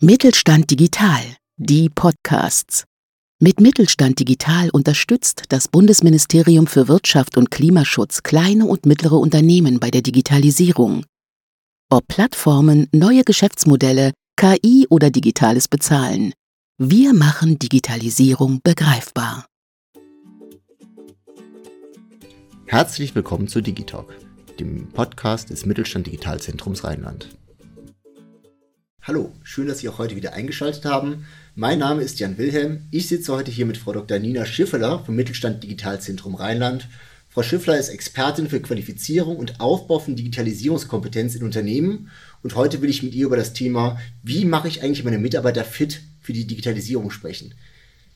Mittelstand Digital, die Podcasts. Mit Mittelstand Digital unterstützt das Bundesministerium für Wirtschaft und Klimaschutz kleine und mittlere Unternehmen bei der Digitalisierung. Ob Plattformen, neue Geschäftsmodelle, KI oder digitales Bezahlen. Wir machen Digitalisierung begreifbar. Herzlich willkommen zu Digitalk, dem Podcast des Mittelstand Digitalzentrums Rheinland. Hallo, schön, dass Sie auch heute wieder eingeschaltet haben. Mein Name ist Jan Wilhelm. Ich sitze heute hier mit Frau Dr. Nina Schiffeler vom Mittelstand Digitalzentrum Rheinland. Frau Schiffler ist Expertin für Qualifizierung und Aufbau von Digitalisierungskompetenz in Unternehmen und heute will ich mit ihr über das Thema, wie mache ich eigentlich meine Mitarbeiter fit für die Digitalisierung sprechen.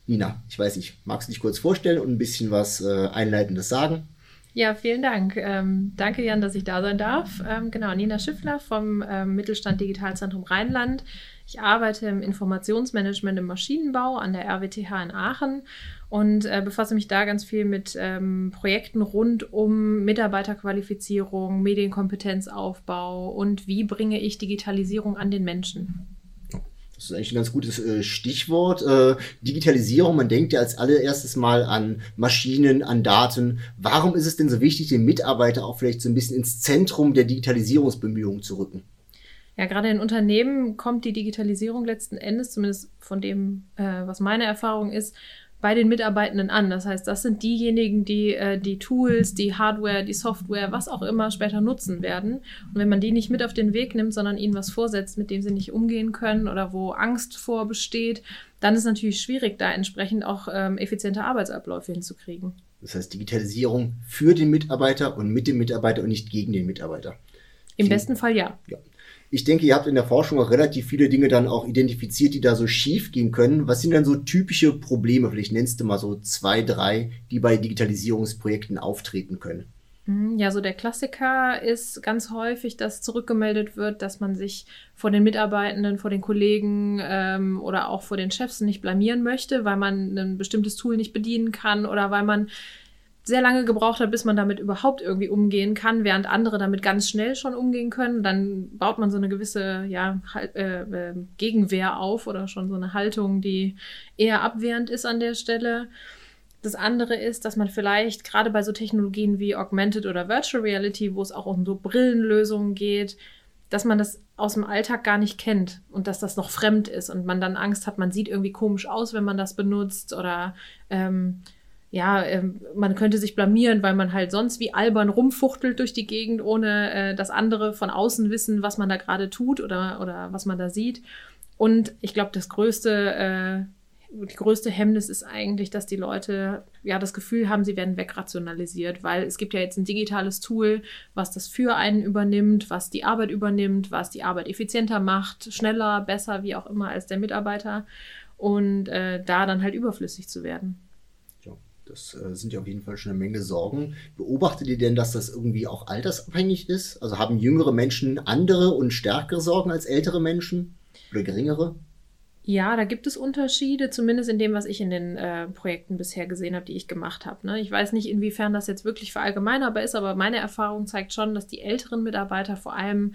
Nina, ich weiß nicht, magst du dich kurz vorstellen und ein bisschen was äh, Einleitendes sagen? Ja, vielen Dank. Ähm, danke, Jan, dass ich da sein darf. Ähm, genau, Nina Schiffler vom ähm, Mittelstand Digitalzentrum Rheinland. Ich arbeite im Informationsmanagement im Maschinenbau an der RWTH in Aachen und äh, befasse mich da ganz viel mit ähm, Projekten rund um Mitarbeiterqualifizierung, Medienkompetenzaufbau und wie bringe ich Digitalisierung an den Menschen. Das ist eigentlich ein ganz gutes äh, Stichwort. Äh, Digitalisierung, man denkt ja als allererstes mal an Maschinen, an Daten. Warum ist es denn so wichtig, den Mitarbeiter auch vielleicht so ein bisschen ins Zentrum der Digitalisierungsbemühungen zu rücken? Ja, gerade in Unternehmen kommt die Digitalisierung letzten Endes, zumindest von dem, äh, was meine Erfahrung ist, bei den Mitarbeitenden an. Das heißt, das sind diejenigen, die äh, die Tools, die Hardware, die Software, was auch immer später nutzen werden. Und wenn man die nicht mit auf den Weg nimmt, sondern ihnen was vorsetzt, mit dem sie nicht umgehen können oder wo Angst vor besteht, dann ist es natürlich schwierig, da entsprechend auch ähm, effiziente Arbeitsabläufe hinzukriegen. Das heißt, Digitalisierung für den Mitarbeiter und mit dem Mitarbeiter und nicht gegen den Mitarbeiter. Im besten Fall ja. ja ich denke, ihr habt in der Forschung auch relativ viele Dinge dann auch identifiziert, die da so schief gehen können. Was sind denn so typische Probleme? Vielleicht nennst du mal so zwei, drei, die bei Digitalisierungsprojekten auftreten können. Mhm, ja, so der Klassiker ist ganz häufig, dass zurückgemeldet wird, dass man sich vor den Mitarbeitenden, vor den Kollegen ähm, oder auch vor den Chefs nicht blamieren möchte, weil man ein bestimmtes Tool nicht bedienen kann oder weil man sehr lange gebraucht hat, bis man damit überhaupt irgendwie umgehen kann, während andere damit ganz schnell schon umgehen können. Dann baut man so eine gewisse ja, äh, äh, Gegenwehr auf oder schon so eine Haltung, die eher abwehrend ist an der Stelle. Das andere ist, dass man vielleicht gerade bei so Technologien wie Augmented oder Virtual Reality, wo es auch um so Brillenlösungen geht, dass man das aus dem Alltag gar nicht kennt und dass das noch fremd ist und man dann Angst hat, man sieht irgendwie komisch aus, wenn man das benutzt oder ähm, ja, ähm, man könnte sich blamieren, weil man halt sonst wie albern rumfuchtelt durch die Gegend, ohne äh, dass andere von außen wissen, was man da gerade tut oder, oder was man da sieht. Und ich glaube, das größte, äh, die größte Hemmnis ist eigentlich, dass die Leute ja das Gefühl haben, sie werden wegrationalisiert, weil es gibt ja jetzt ein digitales Tool, was das für einen übernimmt, was die Arbeit übernimmt, was die Arbeit effizienter macht, schneller, besser, wie auch immer als der Mitarbeiter und äh, da dann halt überflüssig zu werden. Das äh, sind ja auf jeden Fall schon eine Menge Sorgen. Beobachtet ihr denn, dass das irgendwie auch altersabhängig ist? Also haben jüngere Menschen andere und stärkere Sorgen als ältere Menschen oder geringere? Ja, da gibt es Unterschiede, zumindest in dem, was ich in den äh, Projekten bisher gesehen habe, die ich gemacht habe. Ne? Ich weiß nicht, inwiefern das jetzt wirklich verallgemeinerbar ist, aber meine Erfahrung zeigt schon, dass die älteren Mitarbeiter vor allem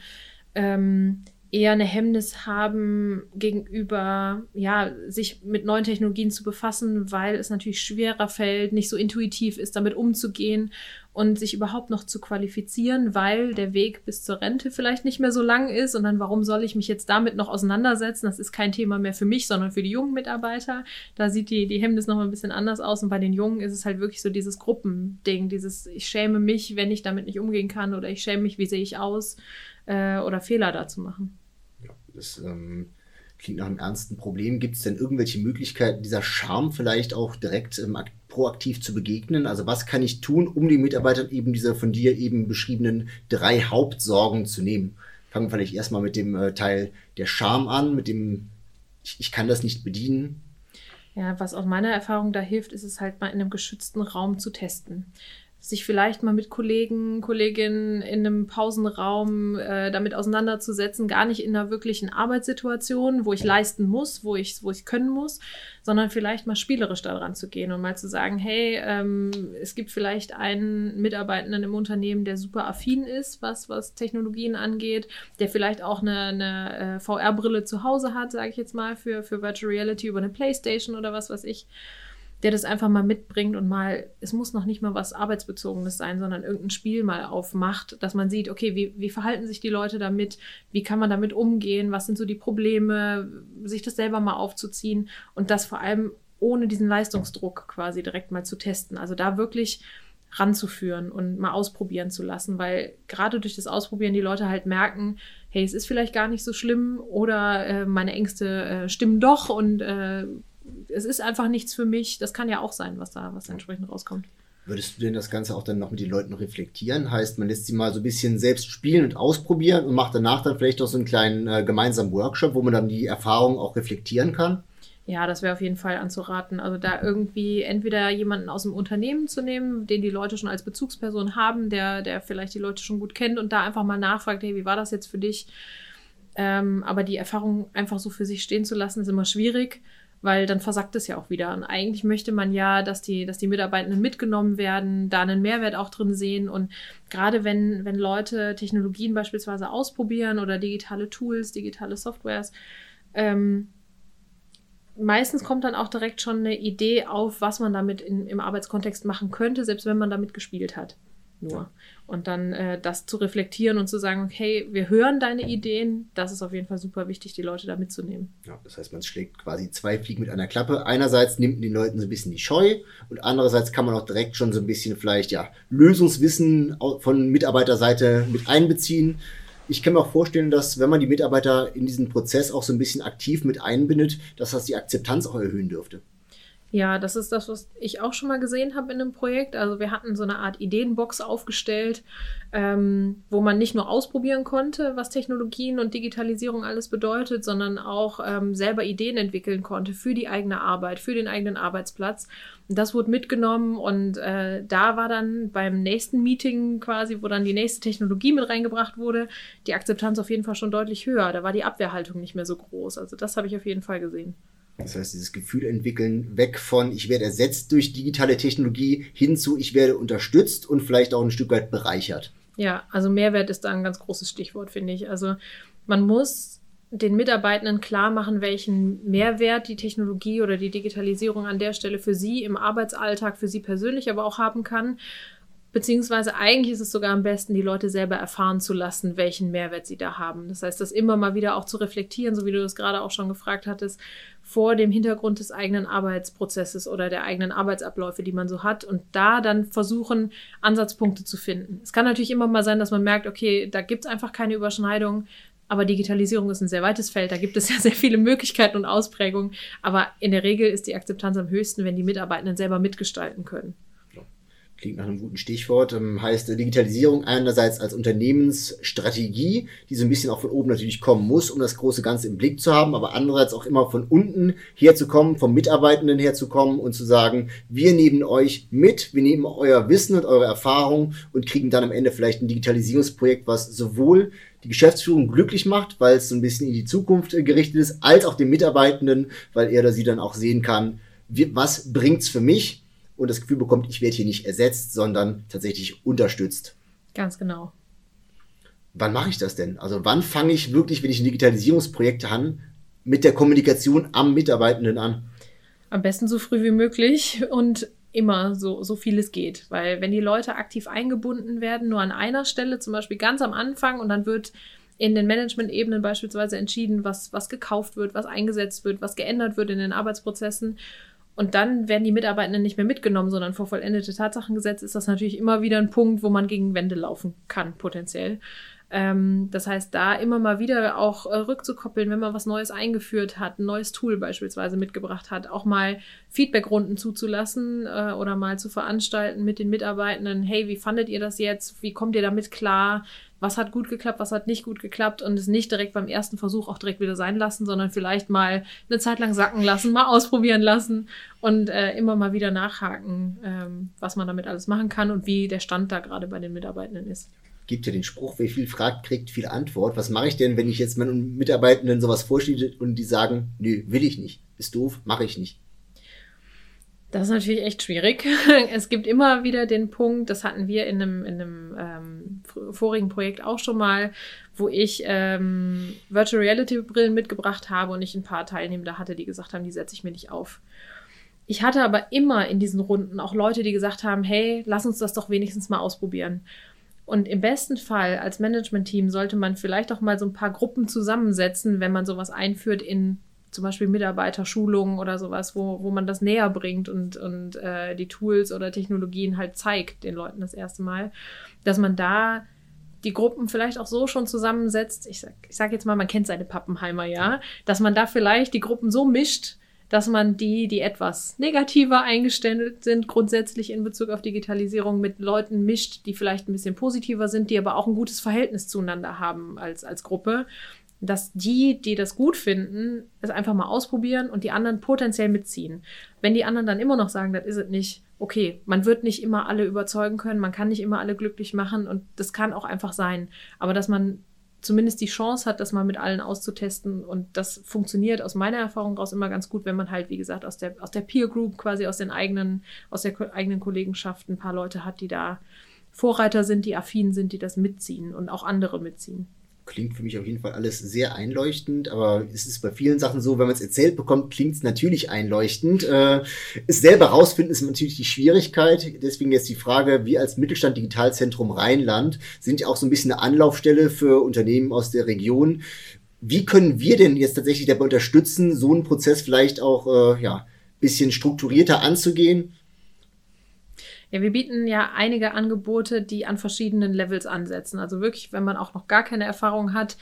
ähm, eher eine Hemmnis haben gegenüber, ja, sich mit neuen Technologien zu befassen, weil es natürlich schwerer fällt, nicht so intuitiv ist, damit umzugehen und sich überhaupt noch zu qualifizieren, weil der Weg bis zur Rente vielleicht nicht mehr so lang ist und dann warum soll ich mich jetzt damit noch auseinandersetzen? Das ist kein Thema mehr für mich, sondern für die jungen Mitarbeiter. Da sieht die, die Hemmnis noch mal ein bisschen anders aus und bei den Jungen ist es halt wirklich so dieses Gruppending, dieses ich schäme mich, wenn ich damit nicht umgehen kann oder ich schäme mich, wie sehe ich aus äh, oder Fehler da zu machen. Ja, das ähm, klingt nach einem ernsten Problem. Gibt es denn irgendwelche Möglichkeiten, dieser Charme vielleicht auch direkt ähm, proaktiv zu begegnen? Also was kann ich tun, um den Mitarbeitern eben diese von dir eben beschriebenen drei Hauptsorgen zu nehmen? Fangen wir vielleicht erstmal mit dem äh, Teil der Charme an, mit dem ich, ich kann das nicht bedienen. Ja, was aus meiner Erfahrung da hilft, ist es halt mal in einem geschützten Raum zu testen. Sich vielleicht mal mit Kollegen, Kolleginnen in einem Pausenraum äh, damit auseinanderzusetzen, gar nicht in einer wirklichen Arbeitssituation, wo ich leisten muss, wo ich, wo ich können muss, sondern vielleicht mal spielerisch daran zu gehen und mal zu sagen, hey, ähm, es gibt vielleicht einen Mitarbeitenden im Unternehmen, der super affin ist, was, was Technologien angeht, der vielleicht auch eine, eine äh, VR-Brille zu Hause hat, sage ich jetzt mal, für, für Virtual Reality über eine Playstation oder was weiß ich der das einfach mal mitbringt und mal, es muss noch nicht mal was Arbeitsbezogenes sein, sondern irgendein Spiel mal aufmacht, dass man sieht, okay, wie, wie verhalten sich die Leute damit, wie kann man damit umgehen, was sind so die Probleme, sich das selber mal aufzuziehen und das vor allem ohne diesen Leistungsdruck quasi direkt mal zu testen. Also da wirklich ranzuführen und mal ausprobieren zu lassen, weil gerade durch das Ausprobieren die Leute halt merken, hey, es ist vielleicht gar nicht so schlimm oder äh, meine Ängste äh, stimmen doch und äh, es ist einfach nichts für mich. Das kann ja auch sein, was da, was da entsprechend rauskommt. Würdest du denn das Ganze auch dann noch mit den Leuten reflektieren? Heißt, man lässt sie mal so ein bisschen selbst spielen und ausprobieren und macht danach dann vielleicht auch so einen kleinen äh, gemeinsamen Workshop, wo man dann die Erfahrung auch reflektieren kann? Ja, das wäre auf jeden Fall anzuraten. Also da irgendwie entweder jemanden aus dem Unternehmen zu nehmen, den die Leute schon als Bezugsperson haben, der, der vielleicht die Leute schon gut kennt und da einfach mal nachfragt, hey, wie war das jetzt für dich? Ähm, aber die Erfahrung einfach so für sich stehen zu lassen, ist immer schwierig weil dann versagt es ja auch wieder. Und eigentlich möchte man ja, dass die, dass die Mitarbeitenden mitgenommen werden, da einen Mehrwert auch drin sehen. Und gerade wenn, wenn Leute Technologien beispielsweise ausprobieren oder digitale Tools, digitale Softwares, ähm, meistens kommt dann auch direkt schon eine Idee auf, was man damit in, im Arbeitskontext machen könnte, selbst wenn man damit gespielt hat nur. Und dann äh, das zu reflektieren und zu sagen, okay, wir hören deine Ideen, das ist auf jeden Fall super wichtig, die Leute da mitzunehmen. Ja, das heißt, man schlägt quasi zwei Fliegen mit einer Klappe. Einerseits nimmt den Leuten so ein bisschen die Scheu und andererseits kann man auch direkt schon so ein bisschen vielleicht ja Lösungswissen von Mitarbeiterseite mit einbeziehen. Ich kann mir auch vorstellen, dass wenn man die Mitarbeiter in diesen Prozess auch so ein bisschen aktiv mit einbindet, dass das die Akzeptanz auch erhöhen dürfte. Ja, das ist das, was ich auch schon mal gesehen habe in einem Projekt. Also wir hatten so eine Art Ideenbox aufgestellt, ähm, wo man nicht nur ausprobieren konnte, was Technologien und Digitalisierung alles bedeutet, sondern auch ähm, selber Ideen entwickeln konnte für die eigene Arbeit, für den eigenen Arbeitsplatz. Und das wurde mitgenommen und äh, da war dann beim nächsten Meeting quasi, wo dann die nächste Technologie mit reingebracht wurde, die Akzeptanz auf jeden Fall schon deutlich höher. Da war die Abwehrhaltung nicht mehr so groß. Also das habe ich auf jeden Fall gesehen. Das heißt, dieses Gefühl entwickeln, weg von ich werde ersetzt durch digitale Technologie hin zu ich werde unterstützt und vielleicht auch ein Stück weit bereichert. Ja, also Mehrwert ist da ein ganz großes Stichwort, finde ich. Also man muss den Mitarbeitenden klar machen, welchen Mehrwert die Technologie oder die Digitalisierung an der Stelle für sie im Arbeitsalltag, für sie persönlich aber auch haben kann. Beziehungsweise eigentlich ist es sogar am besten, die Leute selber erfahren zu lassen, welchen Mehrwert sie da haben. Das heißt, das immer mal wieder auch zu reflektieren, so wie du das gerade auch schon gefragt hattest, vor dem Hintergrund des eigenen Arbeitsprozesses oder der eigenen Arbeitsabläufe, die man so hat und da dann versuchen, Ansatzpunkte zu finden. Es kann natürlich immer mal sein, dass man merkt, okay, da gibt es einfach keine Überschneidung, aber Digitalisierung ist ein sehr weites Feld, da gibt es ja sehr viele Möglichkeiten und Ausprägungen, aber in der Regel ist die Akzeptanz am höchsten, wenn die Mitarbeitenden selber mitgestalten können. Klingt nach einem guten Stichwort. Ähm, heißt Digitalisierung einerseits als Unternehmensstrategie, die so ein bisschen auch von oben natürlich kommen muss, um das große Ganze im Blick zu haben, aber andererseits auch immer von unten herzukommen, vom Mitarbeitenden herzukommen und zu sagen, wir nehmen euch mit, wir nehmen euer Wissen und eure Erfahrung und kriegen dann am Ende vielleicht ein Digitalisierungsprojekt, was sowohl die Geschäftsführung glücklich macht, weil es so ein bisschen in die Zukunft äh, gerichtet ist, als auch den Mitarbeitenden, weil er oder sie dann auch sehen kann, was bringt's für mich und das Gefühl bekommt, ich werde hier nicht ersetzt, sondern tatsächlich unterstützt. Ganz genau. Wann mache ich das denn? Also wann fange ich wirklich, wenn ich ein Digitalisierungsprojekt habe, mit der Kommunikation am Mitarbeitenden an? Am besten so früh wie möglich und immer so, so viel es geht. Weil wenn die Leute aktiv eingebunden werden, nur an einer Stelle, zum Beispiel ganz am Anfang, und dann wird in den Management-Ebenen beispielsweise entschieden, was, was gekauft wird, was eingesetzt wird, was geändert wird in den Arbeitsprozessen. Und dann werden die Mitarbeitenden nicht mehr mitgenommen, sondern vor vollendete Tatsachen gesetzt, ist das natürlich immer wieder ein Punkt, wo man gegen Wände laufen kann, potenziell. Ähm, das heißt, da immer mal wieder auch äh, rückzukoppeln, wenn man was Neues eingeführt hat, ein neues Tool beispielsweise mitgebracht hat, auch mal Feedbackrunden zuzulassen äh, oder mal zu veranstalten mit den Mitarbeitenden. Hey, wie fandet ihr das jetzt? Wie kommt ihr damit klar? Was hat gut geklappt, was hat nicht gut geklappt und es nicht direkt beim ersten Versuch auch direkt wieder sein lassen, sondern vielleicht mal eine Zeit lang sacken lassen, mal ausprobieren lassen und äh, immer mal wieder nachhaken, ähm, was man damit alles machen kann und wie der Stand da gerade bei den Mitarbeitenden ist gibt ja den Spruch, wer viel fragt, kriegt viel Antwort. Was mache ich denn, wenn ich jetzt meinen Mitarbeitenden sowas vorstelle und die sagen, nö, will ich nicht, ist doof, mache ich nicht. Das ist natürlich echt schwierig. Es gibt immer wieder den Punkt, das hatten wir in einem, in einem ähm, vorigen Projekt auch schon mal, wo ich ähm, Virtual Reality Brillen mitgebracht habe und ich ein paar Teilnehmer hatte, die gesagt haben, die setze ich mir nicht auf. Ich hatte aber immer in diesen Runden auch Leute, die gesagt haben, hey, lass uns das doch wenigstens mal ausprobieren. Und im besten Fall als Management-Team sollte man vielleicht auch mal so ein paar Gruppen zusammensetzen, wenn man sowas einführt in zum Beispiel Mitarbeiterschulungen oder sowas, wo, wo man das näher bringt und, und äh, die Tools oder Technologien halt zeigt den Leuten das erste Mal, dass man da die Gruppen vielleicht auch so schon zusammensetzt. Ich sag, ich sag jetzt mal, man kennt seine Pappenheimer, ja, dass man da vielleicht die Gruppen so mischt, dass man die, die etwas negativer eingestellt sind, grundsätzlich in Bezug auf Digitalisierung mit Leuten mischt, die vielleicht ein bisschen positiver sind, die aber auch ein gutes Verhältnis zueinander haben als, als Gruppe. Dass die, die das gut finden, es einfach mal ausprobieren und die anderen potenziell mitziehen. Wenn die anderen dann immer noch sagen, das ist es nicht, okay, man wird nicht immer alle überzeugen können, man kann nicht immer alle glücklich machen und das kann auch einfach sein. Aber dass man zumindest die Chance hat, das mal mit allen auszutesten. Und das funktioniert aus meiner Erfahrung raus immer ganz gut, wenn man halt, wie gesagt, aus der, aus der Peer Group, quasi aus den eigenen, aus der eigenen Kollegenschaft ein paar Leute hat, die da Vorreiter sind, die affin sind, die das mitziehen und auch andere mitziehen klingt für mich auf jeden Fall alles sehr einleuchtend, aber es ist bei vielen Sachen so, wenn man es erzählt bekommt, klingt es natürlich einleuchtend. Äh, es selber rausfinden ist natürlich die Schwierigkeit. Deswegen jetzt die Frage, wir als Mittelstand Digitalzentrum Rheinland sind ja auch so ein bisschen eine Anlaufstelle für Unternehmen aus der Region. Wie können wir denn jetzt tatsächlich dabei unterstützen, so einen Prozess vielleicht auch äh, ja, bisschen strukturierter anzugehen? Ja, wir bieten ja einige Angebote, die an verschiedenen Levels ansetzen. Also wirklich, wenn man auch noch gar keine Erfahrung hat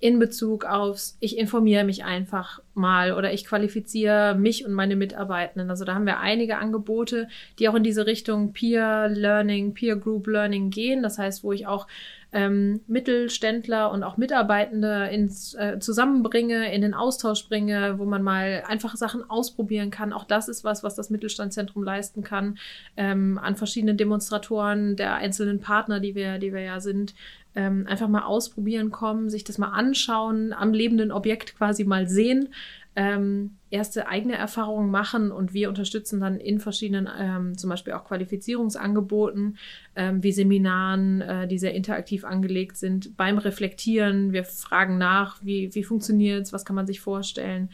in Bezug aufs, ich informiere mich einfach mal oder ich qualifiziere mich und meine Mitarbeitenden. Also da haben wir einige Angebote, die auch in diese Richtung Peer Learning, Peer Group Learning gehen. Das heißt, wo ich auch ähm, Mittelständler und auch Mitarbeitende ins, äh, zusammenbringe, in den Austausch bringe, wo man mal einfach Sachen ausprobieren kann. Auch das ist was, was das Mittelstandszentrum leisten kann, ähm, an verschiedenen Demonstratoren der einzelnen Partner, die wir, die wir ja sind, ähm, einfach mal ausprobieren kommen, sich das mal anschauen, am lebenden Objekt quasi mal sehen ähm, erste eigene Erfahrungen machen und wir unterstützen dann in verschiedenen, ähm, zum Beispiel auch Qualifizierungsangeboten, ähm, wie Seminaren, äh, die sehr interaktiv angelegt sind, beim Reflektieren. Wir fragen nach, wie, wie funktioniert es, was kann man sich vorstellen.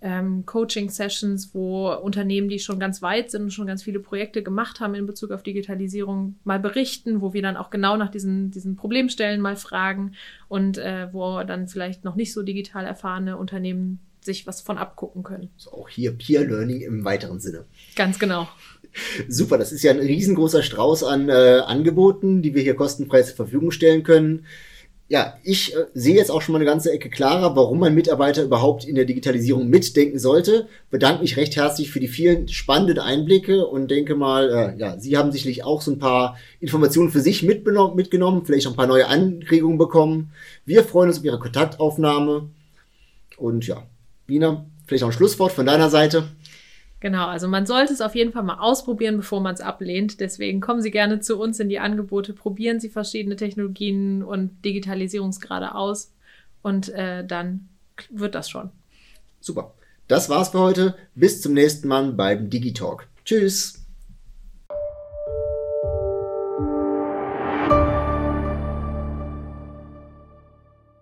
Ähm, Coaching-Sessions, wo Unternehmen, die schon ganz weit sind und schon ganz viele Projekte gemacht haben in Bezug auf Digitalisierung, mal berichten, wo wir dann auch genau nach diesen, diesen Problemstellen mal fragen und äh, wo dann vielleicht noch nicht so digital erfahrene Unternehmen sich was von abgucken können. So auch hier Peer Learning im weiteren Sinne. Ganz genau. Super, das ist ja ein riesengroßer Strauß an äh, Angeboten, die wir hier kostenfrei zur Verfügung stellen können. Ja, ich äh, sehe jetzt auch schon mal eine ganze Ecke klarer, warum ein Mitarbeiter überhaupt in der Digitalisierung mitdenken sollte. Bedanke mich recht herzlich für die vielen spannenden Einblicke und denke mal, äh, ja, Sie haben sicherlich auch so ein paar Informationen für sich mitgenommen, vielleicht auch ein paar neue Anregungen bekommen. Wir freuen uns auf Ihre Kontaktaufnahme und ja, Nina, vielleicht auch ein Schlusswort von deiner Seite. Genau, also man sollte es auf jeden Fall mal ausprobieren, bevor man es ablehnt. Deswegen kommen Sie gerne zu uns in die Angebote, probieren Sie verschiedene Technologien und Digitalisierungsgrade aus und äh, dann wird das schon. Super. Das war's für heute. Bis zum nächsten Mal beim Digitalk. Tschüss.